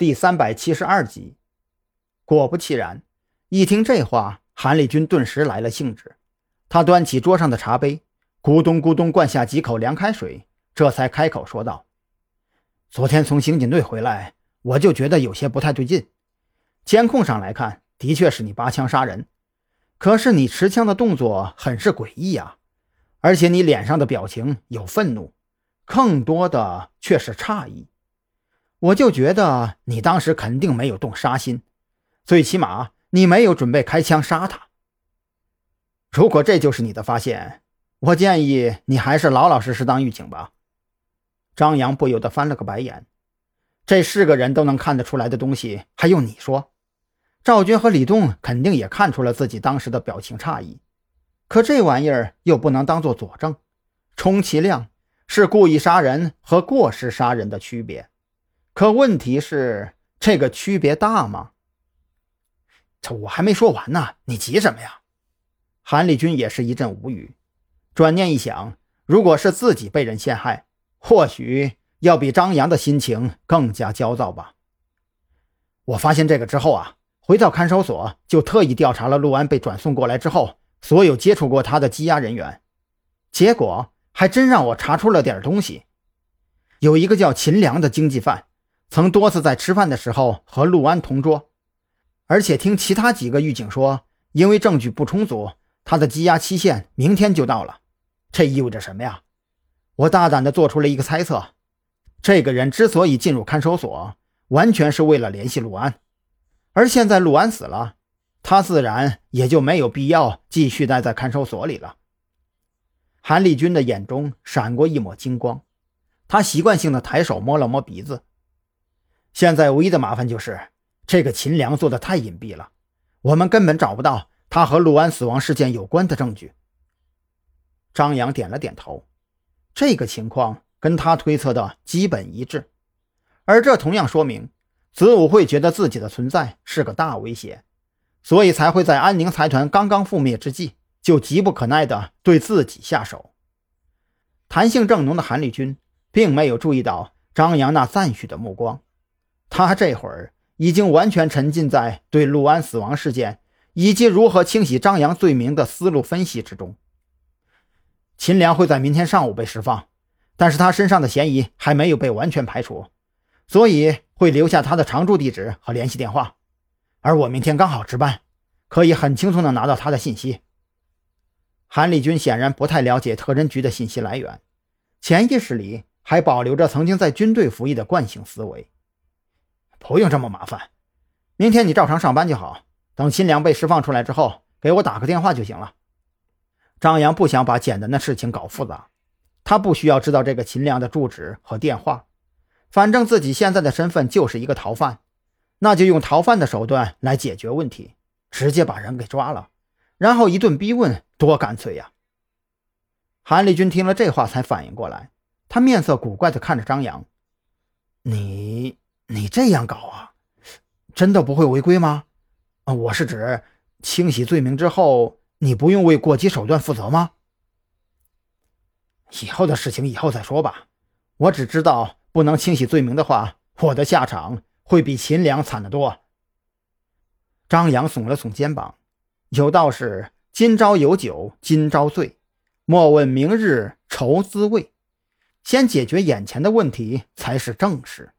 第三百七十二集。果不其然，一听这话，韩立军顿时来了兴致。他端起桌上的茶杯，咕咚咕咚灌下几口凉开水，这才开口说道：“昨天从刑警队回来，我就觉得有些不太对劲。监控上来看，的确是你拔枪杀人，可是你持枪的动作很是诡异啊，而且你脸上的表情有愤怒，更多的却是诧异。我就觉得你当时肯定没有动杀心，最起码你没有准备开枪杀他。”如果这就是你的发现，我建议你还是老老实实当狱警吧。张扬不由得翻了个白眼，这是个人都能看得出来的东西，还用你说？赵军和李栋肯定也看出了自己当时的表情诧异，可这玩意儿又不能当做佐证，充其量是故意杀人和过失杀人的区别。可问题是，这个区别大吗？这我还没说完呢，你急什么呀？韩立军也是一阵无语，转念一想，如果是自己被人陷害，或许要比张扬的心情更加焦躁吧。我发现这个之后啊，回到看守所就特意调查了陆安被转送过来之后所有接触过他的羁押人员，结果还真让我查出了点东西。有一个叫秦良的经济犯，曾多次在吃饭的时候和陆安同桌，而且听其他几个狱警说，因为证据不充足。他的羁押期限明天就到了，这意味着什么呀？我大胆地做出了一个猜测：这个人之所以进入看守所，完全是为了联系陆安，而现在陆安死了，他自然也就没有必要继续待在看守所里了。韩立军的眼中闪过一抹金光，他习惯性的抬手摸了摸鼻子。现在唯一的麻烦就是，这个秦良做的太隐蔽了，我们根本找不到。他和陆安死亡事件有关的证据。张扬点了点头，这个情况跟他推测的基本一致，而这同样说明子午会觉得自己的存在是个大威胁，所以才会在安宁财团刚刚覆灭之际就急不可耐地对自己下手。弹性正浓的韩立军并没有注意到张扬那赞许的目光，他这会儿已经完全沉浸在对陆安死亡事件。以及如何清洗张扬罪名的思路分析之中，秦良会在明天上午被释放，但是他身上的嫌疑还没有被完全排除，所以会留下他的常住地址和联系电话。而我明天刚好值班，可以很轻松的拿到他的信息。韩立军显然不太了解特侦局的信息来源，潜意识里还保留着曾经在军队服役的惯性思维。不用这么麻烦，明天你照常上班就好。等秦良被释放出来之后，给我打个电话就行了。张扬不想把简单的事情搞复杂，他不需要知道这个秦良的住址和电话，反正自己现在的身份就是一个逃犯，那就用逃犯的手段来解决问题，直接把人给抓了，然后一顿逼问，多干脆呀！韩立军听了这话才反应过来，他面色古怪地看着张扬：“你你这样搞啊，真的不会违规吗？”我是指清洗罪名之后，你不用为过激手段负责吗？以后的事情以后再说吧。我只知道，不能清洗罪名的话，我的下场会比秦良惨得多。张扬耸了耸肩膀，有道是：“今朝有酒今朝醉，莫问明日愁滋味。”先解决眼前的问题才是正事。